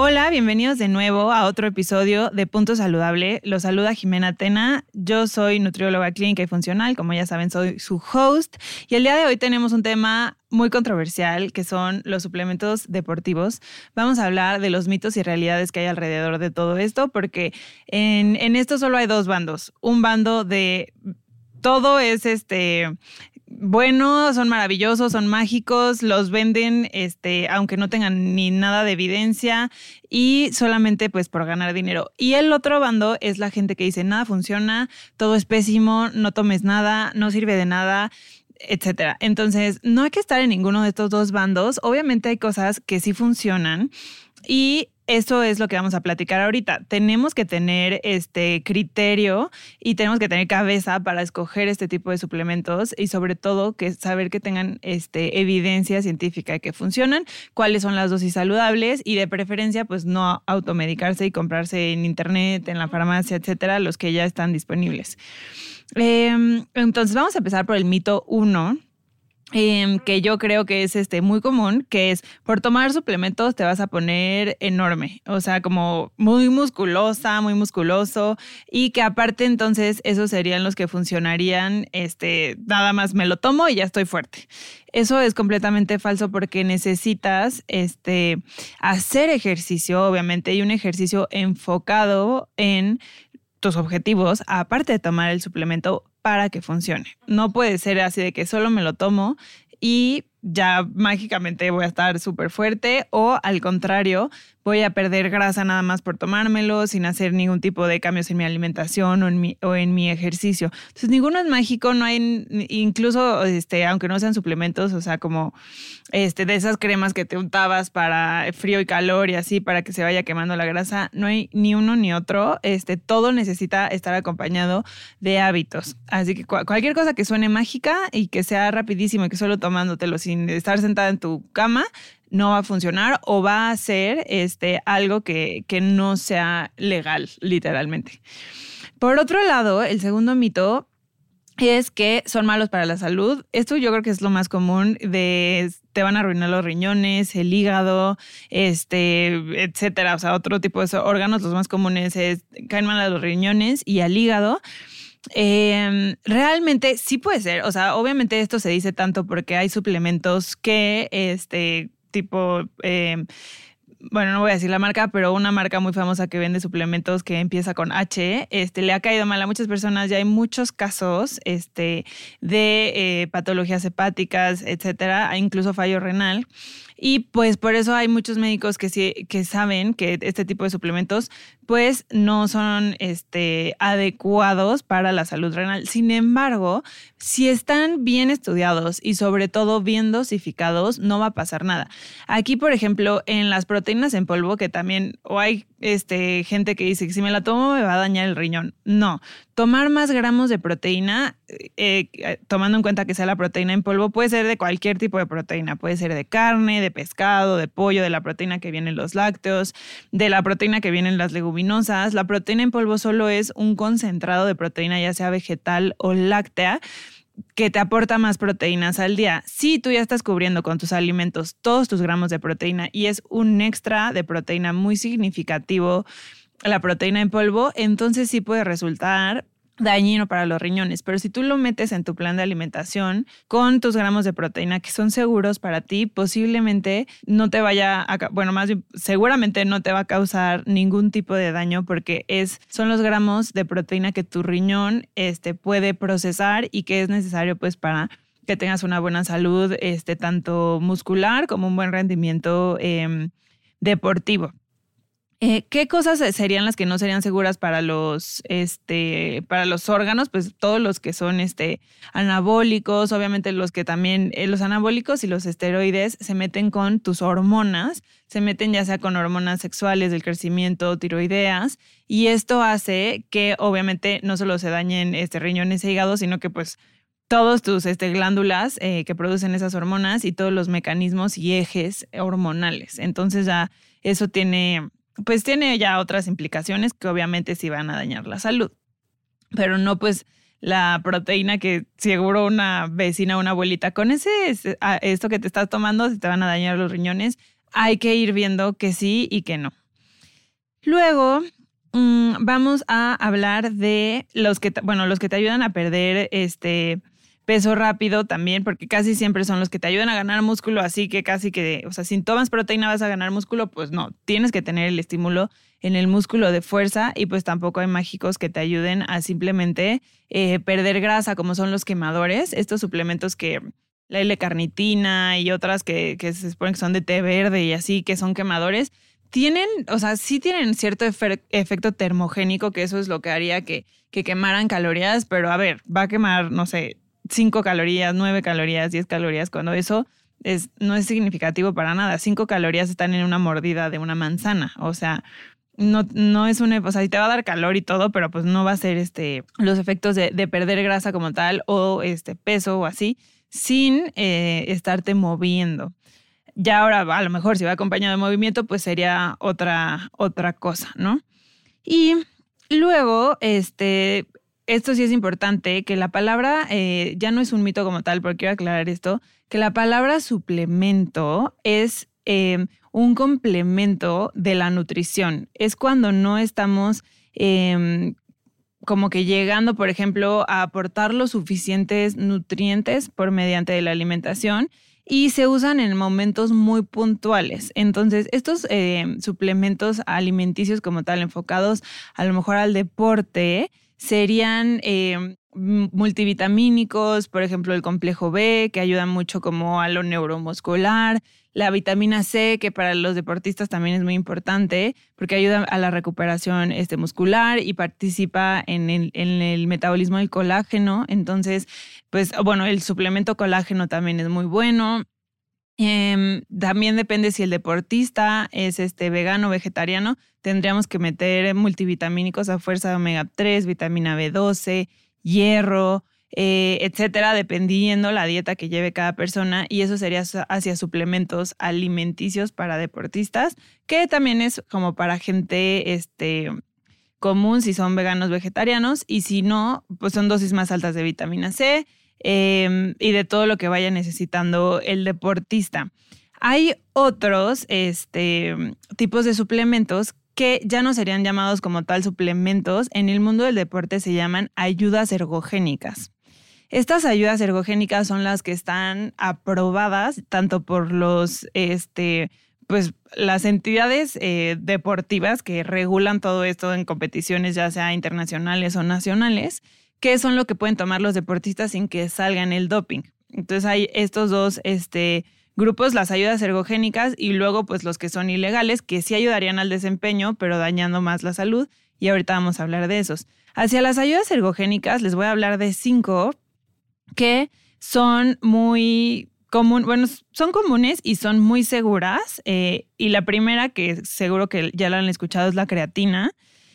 Hola, bienvenidos de nuevo a otro episodio de Punto Saludable. Los saluda Jimena Tena. Yo soy nutrióloga clínica y funcional, como ya saben, soy su host. Y el día de hoy tenemos un tema muy controversial que son los suplementos deportivos. Vamos a hablar de los mitos y realidades que hay alrededor de todo esto, porque en, en esto solo hay dos bandos. Un bando de todo es este bueno, son maravillosos, son mágicos, los venden, este, aunque no tengan ni nada de evidencia y solamente pues por ganar dinero. Y el otro bando es la gente que dice nada funciona, todo es pésimo, no tomes nada, no sirve de nada etcétera. Entonces, no hay que estar en ninguno de estos dos bandos. Obviamente hay cosas que sí funcionan y eso es lo que vamos a platicar ahorita. Tenemos que tener este criterio y tenemos que tener cabeza para escoger este tipo de suplementos y sobre todo que saber que tengan este, evidencia científica de que funcionan, cuáles son las dosis saludables y de preferencia pues no automedicarse y comprarse en internet, en la farmacia, etcétera, los que ya están disponibles. Em, entonces vamos a empezar por el mito 1 Em, que yo creo que es este muy común, que es por tomar suplementos te vas a poner enorme, o sea, como muy musculosa, muy musculoso, y que aparte entonces esos serían los que funcionarían, este, nada más me lo tomo y ya estoy fuerte. Eso es completamente falso porque necesitas este, hacer ejercicio, obviamente, y un ejercicio enfocado en tus objetivos, aparte de tomar el suplemento para que funcione. No puede ser así de que solo me lo tomo y ya mágicamente voy a estar súper fuerte o al contrario, voy a perder grasa nada más por tomármelo sin hacer ningún tipo de cambios en mi alimentación o en mi, o en mi ejercicio. Entonces, ninguno es mágico, no hay, incluso, este, aunque no sean suplementos, o sea, como este, de esas cremas que te untabas para frío y calor y así, para que se vaya quemando la grasa, no hay ni uno ni otro. Este, todo necesita estar acompañado de hábitos. Así que cualquier cosa que suene mágica y que sea rapidísimo y que solo tomándotelo sin estar sentada en tu cama, no va a funcionar o va a ser este, algo que, que no sea legal, literalmente. Por otro lado, el segundo mito es que son malos para la salud. Esto yo creo que es lo más común de te van a arruinar los riñones, el hígado, este, etcétera. O sea, otro tipo de órganos, los más comunes es caen mal a los riñones y al hígado. Em, realmente sí puede ser. O sea, obviamente esto se dice tanto porque hay suplementos que este, tipo... Eh, bueno, no voy a decir la marca, pero una marca muy famosa que vende suplementos que empieza con H, este, le ha caído mal a muchas personas. Ya hay muchos casos este, de eh, patologías hepáticas, etcétera, incluso fallo renal. Y pues por eso hay muchos médicos que, que saben que este tipo de suplementos pues no son este, adecuados para la salud renal. Sin embargo, si están bien estudiados y sobre todo bien dosificados, no va a pasar nada. Aquí, por ejemplo, en las proteínas en polvo, que también o hay este, gente que dice que si me la tomo me va a dañar el riñón. No, tomar más gramos de proteína, eh, eh, tomando en cuenta que sea la proteína en polvo, puede ser de cualquier tipo de proteína. Puede ser de carne, de pescado, de pollo, de la proteína que viene en los lácteos, de la proteína que viene en las leguminosas la proteína en polvo solo es un concentrado de proteína, ya sea vegetal o láctea que te aporta más proteínas al día. Si tú ya estás cubriendo con tus alimentos todos tus gramos de proteína y es un extra de proteína muy significativo la proteína en polvo, entonces sí puede resultar dañino para los riñones, pero si tú lo metes en tu plan de alimentación con tus gramos de proteína que son seguros para ti, posiblemente no te vaya a, bueno, más seguramente no te va a causar ningún tipo de daño porque es, son los gramos de proteína que tu riñón este, puede procesar y que es necesario pues para que tengas una buena salud, este, tanto muscular como un buen rendimiento em, deportivo. Eh, ¿Qué cosas serían las que no serían seguras para los, este, para los órganos? Pues todos los que son este, anabólicos, obviamente los que también, eh, los anabólicos y los esteroides se meten con tus hormonas, se meten ya sea con hormonas sexuales del crecimiento, tiroideas, y esto hace que obviamente no solo se dañen este, riñones e hígado, sino que pues todos tus este, glándulas eh, que producen esas hormonas y todos los mecanismos y ejes hormonales. Entonces ya eso tiene pues tiene ya otras implicaciones que obviamente sí van a dañar la salud. Pero no pues la proteína que seguro una vecina una abuelita con ese esto que te estás tomando si te van a dañar los riñones, hay que ir viendo que sí y que no. Luego mm, vamos a hablar de los que bueno, los que te ayudan a perder este peso rápido también, porque casi siempre son los que te ayudan a ganar músculo, así que casi que, o sea, si tomas proteína vas a ganar músculo, pues no, tienes que tener el estímulo en el músculo de fuerza y pues tampoco hay mágicos que te ayuden a simplemente eh, perder grasa, como son los quemadores, estos suplementos que la L-carnitina y otras que, que se supone que son de té verde y así, que son quemadores, tienen, o sea, sí tienen cierto efecto termogénico, que eso es lo que haría que, que quemaran calorías, pero a ver, va a quemar, no sé, 5 calorías, 9 calorías, 10 calorías, cuando eso es, no es significativo para nada. 5 calorías están en una mordida de una manzana. O sea, no, no es un, o sea, te va a dar calor y todo, pero pues no va a ser este, los efectos de, perder grasa como tal o este peso o así, sin eh, estarte moviendo. Ya ahora, a lo mejor si va acompañado de movimiento, pues sería otra, otra cosa, ¿no? Y luego, este, esto sí es importante, que la palabra eh, ya no es un mito como tal, porque quiero aclarar esto, que la palabra suplemento es em, un complemento de la nutrición. Es cuando no estamos em, como que llegando, por ejemplo, a aportar los suficientes nutrientes por mediante de la alimentación y se usan en momentos muy puntuales. Entonces, estos em, suplementos alimenticios como tal, enfocados a lo mejor al deporte, serían eh, multivitamínicos, por ejemplo, el complejo B, que ayuda mucho como a lo neuromuscular, la vitamina C, que para los deportistas también es muy importante, porque ayuda a la recuperación este, muscular y participa en el, en el metabolismo del colágeno. Entonces, pues bueno, el suplemento colágeno también es muy bueno. Em, también depende si el deportista es este vegano o vegetariano. Tendríamos que meter multivitamínicos a fuerza de omega 3, vitamina B12, hierro, eh, etcétera, dependiendo la dieta que lleve cada persona. Y eso sería hacia suplementos alimenticios para deportistas, que también es como para gente este, común si son veganos vegetarianos. Y si no, pues son dosis más altas de vitamina C Em, y de todo lo que vaya necesitando el deportista. Hay otros este, tipos de suplementos que ya no serían llamados como tal suplementos. En el mundo del deporte se llaman ayudas ergogénicas. Estas ayudas ergogénicas son las que están aprobadas tanto por los, este, pues, las entidades eh, deportivas que regulan todo esto en competiciones, ya sea internacionales o nacionales, qué son lo que pueden tomar los deportistas sin que salgan el doping. Entonces hay estos dos este, grupos, las ayudas ergogénicas y luego pues los que son ilegales, que sí ayudarían al desempeño, pero dañando más la salud. Y ahorita vamos a hablar de esos. Hacia las ayudas ergogénicas les voy a hablar de cinco que son muy común, bueno, son comunes y son muy seguras. Eh, y la primera, que seguro que ya la han escuchado, es la creatina.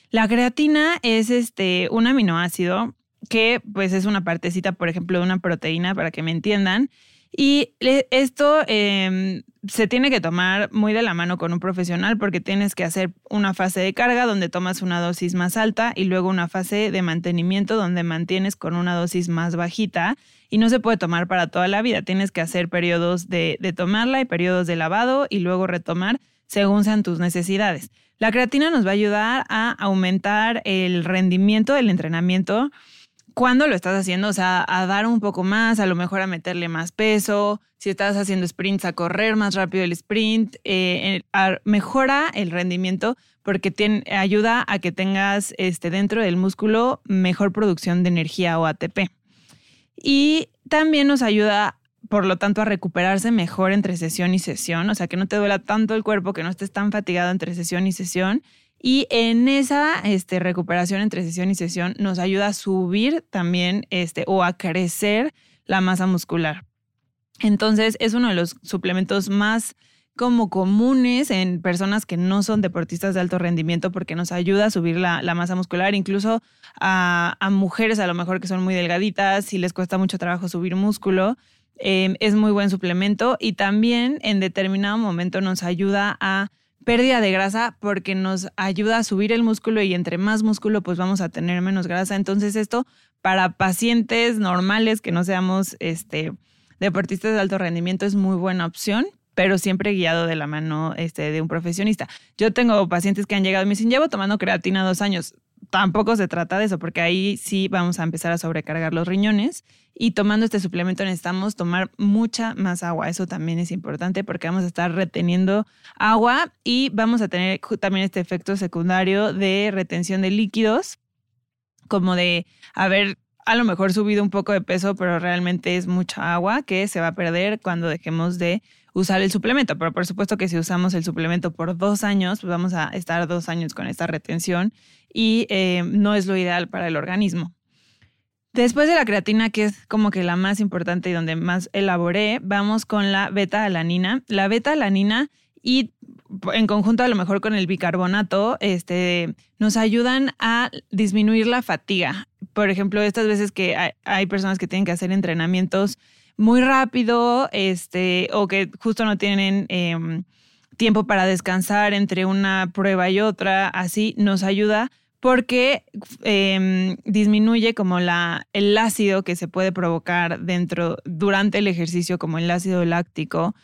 La creatina es este, un aminoácido que pues es una partecita, por ejemplo, de una proteína, para que me entiendan. Y esto em, se tiene que tomar muy de la mano con un profesional porque tienes que hacer una fase de carga donde tomas una dosis más alta y luego una fase de mantenimiento donde mantienes con una dosis más bajita y no se puede tomar para toda la vida. Tienes que hacer periodos de, de tomarla y periodos de lavado y luego retomar según sean tus necesidades. La creatina nos va a ayudar a aumentar el rendimiento del entrenamiento cuando lo estás haciendo, o sea, a dar un poco más, a lo mejor a meterle más peso, si estás haciendo sprints, a correr más rápido el sprint, eh, mejora el rendimiento porque ayuda a que tengas este, dentro del músculo mejor producción de energía o ATP. Y también nos ayuda por lo tanto a recuperarse mejor entre sesión y sesión, o sea, que no te duela tanto el cuerpo, que no estés tan fatigado entre sesión y sesión. Y en esa este, recuperación entre sesión y sesión nos ayuda a subir también este, o a crecer la masa muscular. Entonces es uno de los suplementos más como comunes en personas que no son deportistas de alto rendimiento porque nos ayuda a subir la, masa muscular, incluso a, mujeres a lo mejor que son muy delgaditas y les cuesta mucho trabajo subir músculo. Em, es muy buen suplemento y también en determinado momento nos ayuda a pérdida de grasa porque nos ayuda a subir el músculo y entre más músculo pues vamos a tener menos grasa. Entonces esto para pacientes normales que no seamos este, deportistas de alto rendimiento es muy buena opción pero siempre guiado de la mano este, de un profesionista. Yo tengo pacientes que han llegado y me dicen, llevo tomando creatina dos años. Tampoco se trata de eso, porque ahí sí vamos a empezar a sobrecargar los riñones y tomando este suplemento necesitamos tomar mucha más agua. Eso también es importante porque vamos a estar reteniendo agua y vamos a tener también este efecto secundario de retención de líquidos, como de haber a lo mejor subido un poco de peso, pero realmente es mucha agua que se va a perder cuando dejemos de usar el suplemento, pero por supuesto que si usamos el suplemento por dos años, pues vamos a estar dos años con esta retención y eh, no es lo ideal para el organismo. Después de la creatina, que es como que la más importante y donde más elaboré, vamos con la beta-alanina. La beta-alanina y en conjunto a lo mejor con el bicarbonato, este, nos ayudan a disminuir la fatiga. Por ejemplo, estas veces que hay personas que tienen que hacer entrenamientos muy rápido, este, o que justo no tienen em, tiempo para descansar entre una prueba y otra, así nos ayuda porque em, disminuye como la, el ácido que se puede provocar dentro, durante el ejercicio, como el ácido láctico.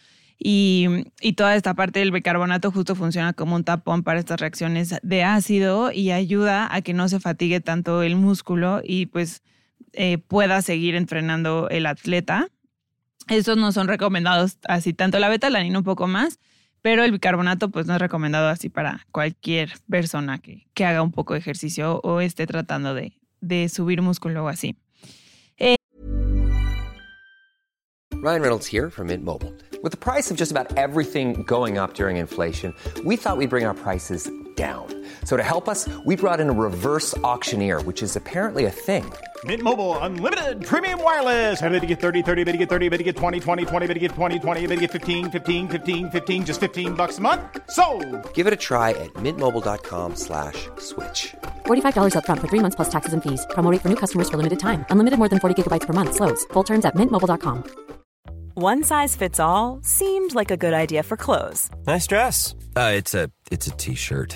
Y, y, toda esta parte del bicarbonato justo funciona como un tapón para estas reacciones de ácido y ayuda a que no se fatigue tanto el músculo y pues eh, pueda seguir entrenando el atleta. Estos no son recomendados así, tanto la betalanina un poco más, pero el bicarbonato pues no es recomendado así para cualquier persona que, haga un poco de ejercicio o esté tratando de, de subir músculo o así. Eh, Ryan Reynolds here from Mint Mobile. With the price of just about everything going up during inflation, we thought we'd bring our prices down. So to help us, we brought in a reverse auctioneer, which is apparently a thing. Mint Mobile unlimited premium wireless. Ready to get 30, 30, bit to get 30, bit to get 20, 20, 20, bit to get 20, 20, bit to get 15, 15, 15, 15 just 15 bucks a month. So, Give it a try at mintmobile.com/switch. slash $45 up front for 3 months plus taxes and fees. Promo rate for new customers for limited time. Unlimited more than 40 gigabytes per month slows. Full terms at mintmobile.com. One size fits all seemed like a good idea for clothes. Nice dress. Uh, it's a it's a t-shirt.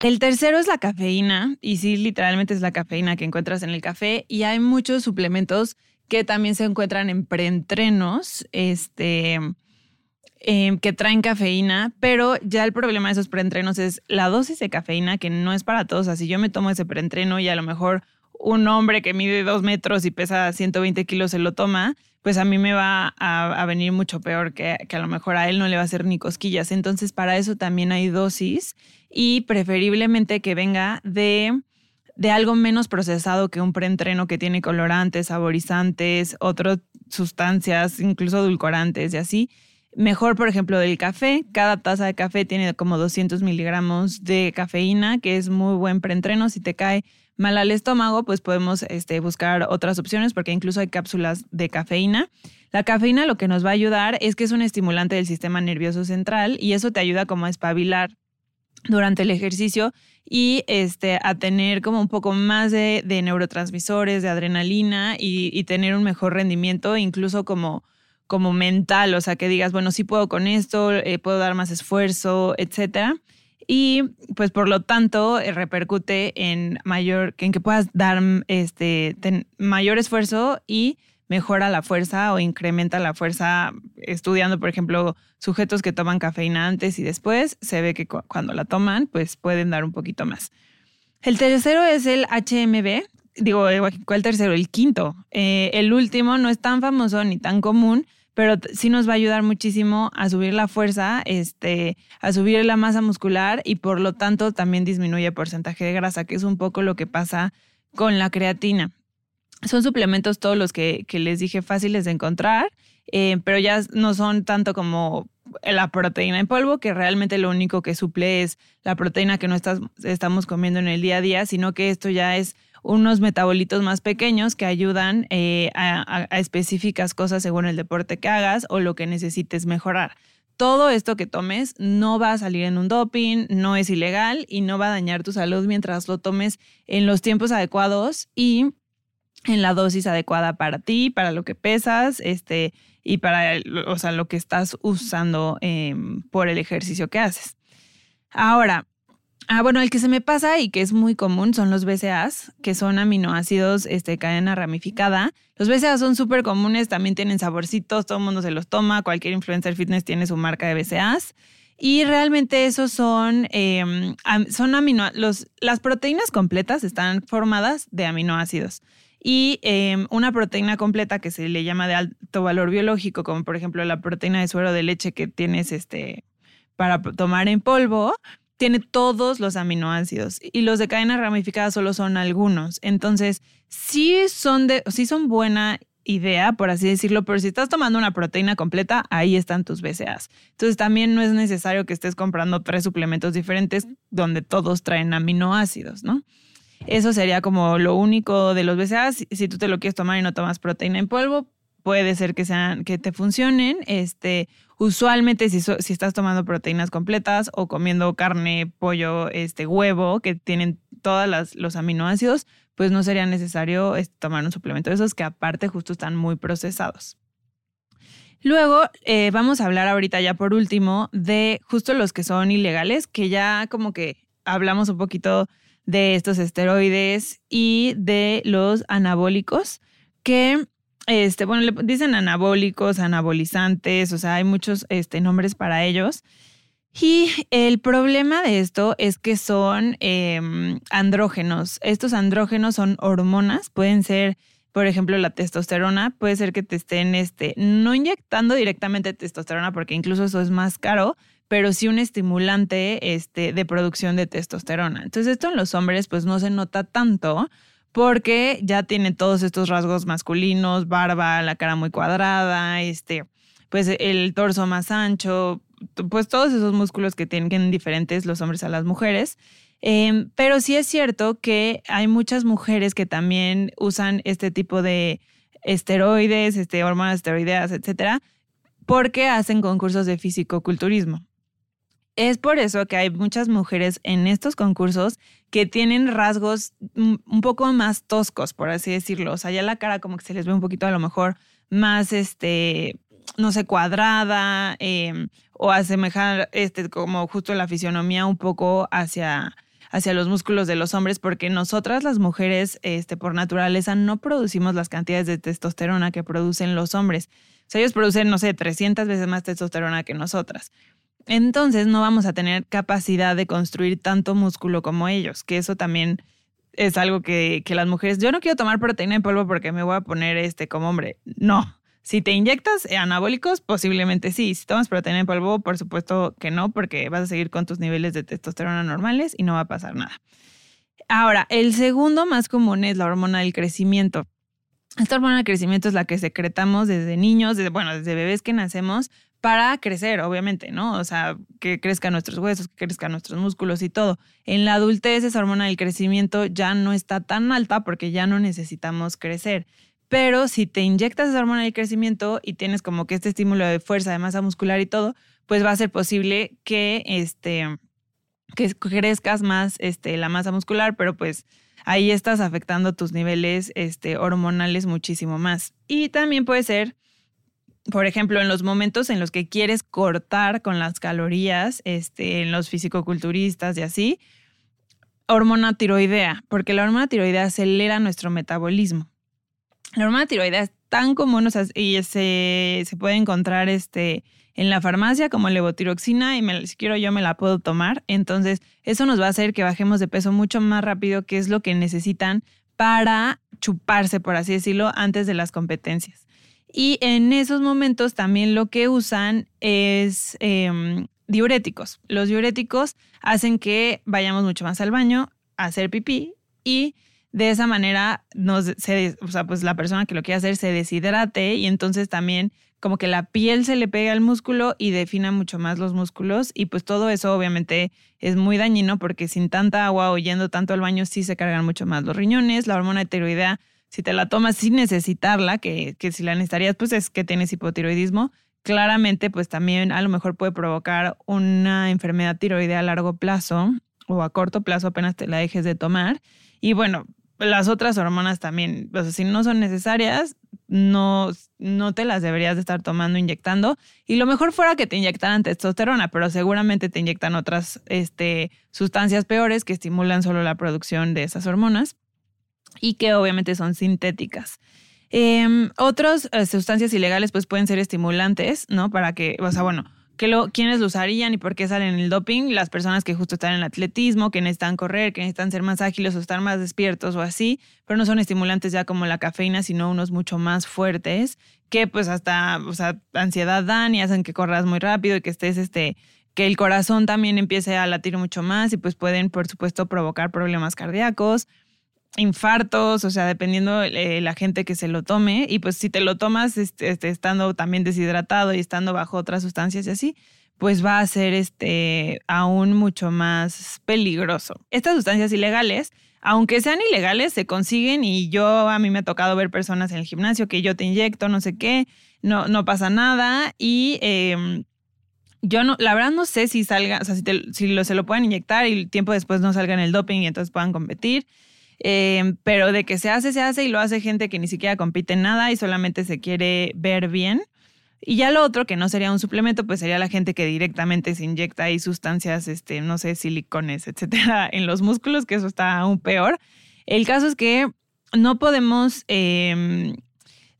El tercero es la cafeína, y sí, literalmente es la cafeína que encuentras en el café, y hay muchos suplementos que también se encuentran en preentrenos, este, em, que traen cafeína, pero ya el problema de esos preentrenos es la dosis de cafeína, que no es para todos. Así yo me tomo ese preentreno y a lo mejor un hombre que mide dos metros y pesa 120 kilos se lo toma, pues a mí me va a, venir mucho peor que, que, a lo mejor a él no le va a hacer ni cosquillas. Entonces, para eso también hay dosis y preferiblemente que venga de de algo menos procesado que un preentreno que tiene colorantes, saborizantes, otras sustancias, incluso edulcorantes y así. Mejor, por ejemplo, del café. Cada taza de café tiene como 200 miligramos de cafeína, que es muy buen preentreno. Si te cae mal al estómago, pues podemos este, buscar otras opciones porque incluso hay cápsulas de cafeína. La cafeína lo que nos va a ayudar es que es un estimulante del sistema nervioso central y eso te ayuda como a espabilar durante el ejercicio y este, a tener como un poco más de, neurotransmisores, de adrenalina y, tener un mejor rendimiento, incluso como, como mental, o sea, que digas, bueno, sí puedo con esto, eh, puedo dar más esfuerzo, etcétera. Y pues por lo tanto eh, repercute en mayor, en que puedas dar este, mayor esfuerzo y mejora la fuerza o incrementa la fuerza estudiando, por ejemplo, sujetos que toman cafeína antes y después, se ve que cuando la toman, pues pueden dar un poquito más. El tercero es el HMB. Digo, ¿cuál tercero? El quinto. Eh, el último no es tan famoso ni tan común, pero sí nos va a ayudar muchísimo a subir la fuerza, este, a subir la masa muscular y por lo tanto también disminuye el porcentaje de grasa, que es un poco lo que pasa con la creatina. Son suplementos todos los que, les dije fáciles de encontrar, eh, pero ya no son tanto como la proteína en polvo, que realmente lo único que suple es la proteína que no estamos comiendo en el día a día, sino que esto ya es unos metabolitos más pequeños que ayudan eh, a, específicas cosas según el deporte que hagas o lo que necesites mejorar. Todo esto que tomes no va a salir en un doping, no es ilegal y no va a dañar tu salud mientras lo tomes en los tiempos adecuados y en la dosis adecuada para ti, para lo que pesas, este, y para o sea, lo que estás usando em, por el ejercicio que haces. Ahora, Ah, bueno, el que se me pasa y que es muy común son los BCAAs, que son aminoácidos este, cadena ramificada. Los BCAAs son súper comunes, también tienen saborcitos, todo el mundo se los toma, cualquier influencer fitness tiene su marca de BCAAs. Y realmente esos son, eh, son aminoácidos. Las proteínas completas están formadas de aminoácidos. Y em, una proteína completa que se le llama de alto valor biológico, como por ejemplo la proteína de suero de leche que tienes este, para tomar en polvo, tiene todos los aminoácidos y los de cadena ramificada solo son algunos. Entonces, sí son, de, sí son buena idea, por así decirlo, pero si estás tomando una proteína completa, ahí están tus BCAAs. Entonces, también no es necesario que estés comprando tres suplementos diferentes donde todos traen aminoácidos, ¿no? Eso sería como lo único de los BCAAs. Si tú te lo quieres tomar y no tomas proteína en polvo, puede ser que sean que te funcionen. Este, usualmente si, si estás tomando proteínas completas o comiendo carne, pollo, este, huevo, que tienen todos los aminoácidos, pues no sería necesario este, tomar un suplemento de esos que aparte justo están muy procesados. Luego eh, vamos a hablar ahorita ya por último de justo los que son ilegales, que ya como que hablamos un poquito de estos esteroides y de los anabólicos, que este, bueno, le dicen anabólicos, anabolizantes, o sea, hay muchos este, nombres para ellos. Y el problema de esto es que son em, andrógenos. Estos andrógenos son hormonas, pueden ser, por ejemplo, la testosterona, puede ser que te estén, este, no inyectando directamente testosterona, porque incluso eso es más caro, pero sí un estimulante este, de producción de testosterona. Entonces, esto en los hombres, pues no se nota tanto, porque ya tiene todos estos rasgos masculinos, barba, la cara muy cuadrada, este, pues el torso más ancho, pues todos esos músculos que tienen diferentes los hombres a las mujeres. Em, pero sí es cierto que hay muchas mujeres que también usan este tipo de esteroides, este, hormonas esteroideas, etcétera, porque hacen concursos de fisicoculturismo. Es por eso que hay muchas mujeres en estos concursos que tienen rasgos un poco más toscos, por así decirlo. O sea, ya la cara como que se les ve un poquito a lo mejor más, este, no sé, cuadrada em, o asemejar, este, como justo la fisionomía un poco hacia hacia los músculos de los hombres porque nosotras las mujeres este, por naturaleza no producimos las cantidades de testosterona que producen los hombres. O sea, ellos producen, no sé, 300 veces más testosterona que nosotras entonces no vamos a tener capacidad de construir tanto músculo como ellos, que eso también es algo que, las mujeres, yo no quiero tomar proteína en polvo porque me voy a poner este como hombre. No, si te inyectas anabólicos, posiblemente sí. Si tomas proteína en polvo, por supuesto que no, porque vas a seguir con tus niveles de testosterona normales y no va a pasar nada. Ahora, el segundo más común es la hormona del crecimiento. Esta hormona del crecimiento es la que secretamos desde niños, bueno, desde bebés que nacemos, para crecer, obviamente, ¿no? O sea, que crezcan nuestros huesos, que crezcan nuestros músculos y todo. En la adultez esa hormona del crecimiento ya no está tan alta porque ya no necesitamos crecer. Pero si te inyectas esa hormona del crecimiento y tienes como que este estímulo de fuerza, de masa muscular y todo, pues va a ser posible que, este, que crezcas más este, la masa muscular, pero pues ahí estás afectando tus niveles este, hormonales muchísimo más. Y también puede ser por ejemplo, en los momentos en los que quieres cortar con las calorías, este, en los fisicoculturistas y así, hormona tiroidea, porque la hormona tiroidea acelera nuestro metabolismo. La hormona tiroidea es tan común o sea, y se, puede encontrar este, en la farmacia como levotiroxina y me, si quiero yo me la puedo tomar. Entonces, eso nos va a hacer que bajemos de peso mucho más rápido, que es lo que necesitan para chuparse, por así decirlo, antes de las competencias. Y en esos momentos también lo que usan es em, diuréticos. Los diuréticos hacen que vayamos mucho más al baño a hacer pipí y de esa manera nos se, o sea, pues la persona que lo quiere hacer se deshidrate y entonces también como que la piel se le pega al músculo y defina mucho más los músculos y pues todo eso obviamente es muy dañino porque sin tanta agua o yendo tanto al baño sí se cargan mucho más los riñones, la hormona tiroidea si te la tomas sin necesitarla, que, que si la necesitarías pues es que tienes hipotiroidismo, claramente pues también a lo mejor puede provocar una enfermedad tiroidea a largo plazo o a corto plazo apenas te la dejes de tomar. Y bueno, las otras hormonas también, o si no son necesarias, no, no te las deberías de estar tomando, inyectando. Y lo mejor fuera que te inyectaran testosterona, pero seguramente te inyectan otras este, sustancias peores que estimulan solo la producción de esas hormonas y que obviamente son sintéticas. Em, otras eh, sustancias ilegales pues pueden ser estimulantes, ¿no? Para que, o sea, bueno, que lo, quiénes lo usarían y por qué salen en el doping, las personas que justo están en atletismo, que necesitan correr, que necesitan ser más ágiles o estar más despiertos o así, pero no son estimulantes ya como la cafeína, sino unos mucho más fuertes, que pues hasta, o sea, ansiedad dan y hacen que corras muy rápido y que estés, este, que el corazón también empiece a latir mucho más y pues pueden, por supuesto, provocar problemas cardíacos infartos, o sea, dependiendo eh, la gente que se lo tome. Y pues si te lo tomas este, este, estando también deshidratado y estando bajo otras sustancias y así, pues va a ser este, aún mucho más peligroso. Estas sustancias ilegales, aunque sean ilegales, se consiguen y yo a mí me ha tocado ver personas en el gimnasio que yo te inyecto, no sé qué, no, no pasa nada y... Em, yo no, la verdad no sé si salga, o sea, si, si lo, se lo pueden inyectar y tiempo después no salga en el doping y entonces puedan competir. Em, pero de que se hace, se hace y lo hace gente que ni siquiera compite en nada y solamente se quiere ver bien. Y ya lo otro, que no sería un suplemento, pues sería la gente que directamente se inyecta ahí sustancias, este, no sé, silicones, etcétera, en los músculos, que eso está aún peor. El caso es que no podemos, em,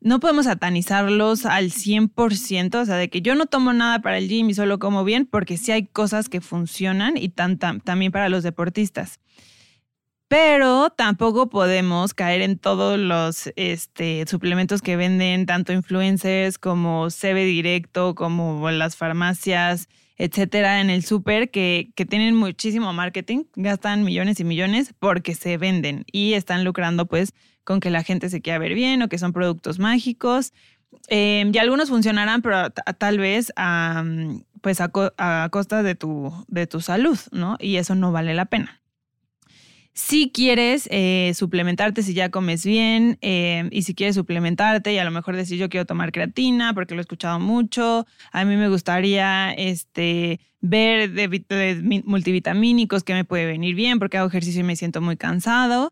no podemos satanizarlos al 100%, o sea, de que yo no tomo nada para el gym y solo como bien, porque sí hay cosas que funcionan y también para los deportistas pero tampoco podemos caer en todos los este, suplementos que venden tanto influencers como CB Directo, como las farmacias, etcétera, en el súper, que, que tienen muchísimo marketing, gastan millones y millones porque se venden y están lucrando pues con que la gente se quiera ver bien o que son productos mágicos. Eh, y algunos funcionarán, pero tal vez pues a, a costa de tu, de tu salud, ¿no? Y eso no vale la pena. Si quieres eh, suplementarte, si ya comes bien, eh, y si quieres suplementarte y a lo mejor decir yo quiero tomar creatina porque lo he escuchado mucho, a mí me gustaría este, ver de, multivitamínicos que me puede venir bien porque hago ejercicio y me siento muy cansado.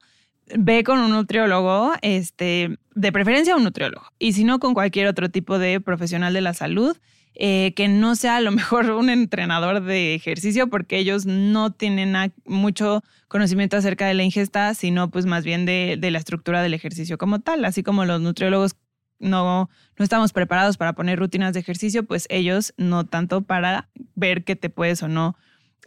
Ve con un nutriólogo, este, de preferencia un nutriólogo, y si no con cualquier otro tipo de profesional de la salud eh, que no sea a lo mejor un entrenador de ejercicio, porque ellos no tienen mucho conocimiento acerca de la ingesta, sino pues más bien de, la estructura del ejercicio como tal, así como los nutriólogos no, no estamos preparados para poner rutinas de ejercicio, pues ellos no tanto para ver qué te puedes o no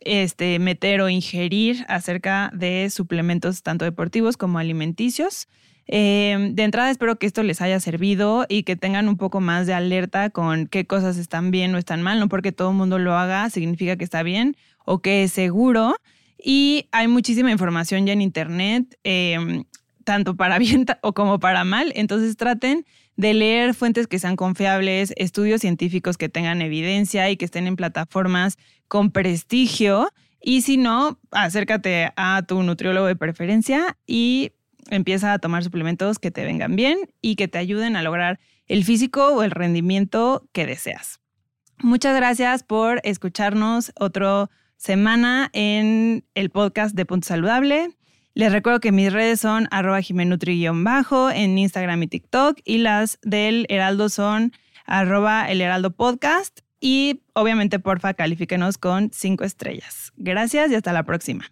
este, meter o ingerir acerca de suplementos tanto deportivos como alimenticios. Eh, de entrada espero que esto les haya servido y que tengan un poco más de alerta con qué cosas están bien o están mal, no porque todo el mundo lo haga significa que está bien o que es seguro. Y hay muchísima información ya en Internet, em, tanto para bien o como para mal, entonces traten de leer fuentes que sean confiables, estudios científicos que tengan evidencia y que estén en plataformas con prestigio. Y si no, acércate a tu nutriólogo de preferencia y empieza a tomar suplementos que te vengan bien y que te ayuden a lograr el físico o el rendimiento que deseas. Muchas gracias por escucharnos otra semana en el podcast de Punto Saludable. Les recuerdo que mis redes son arroba jimenutri-bajo en Instagram y TikTok y las del Heraldo son arroba el Heraldo Podcast y obviamente porfa califíquenos con cinco estrellas. Gracias y hasta la próxima.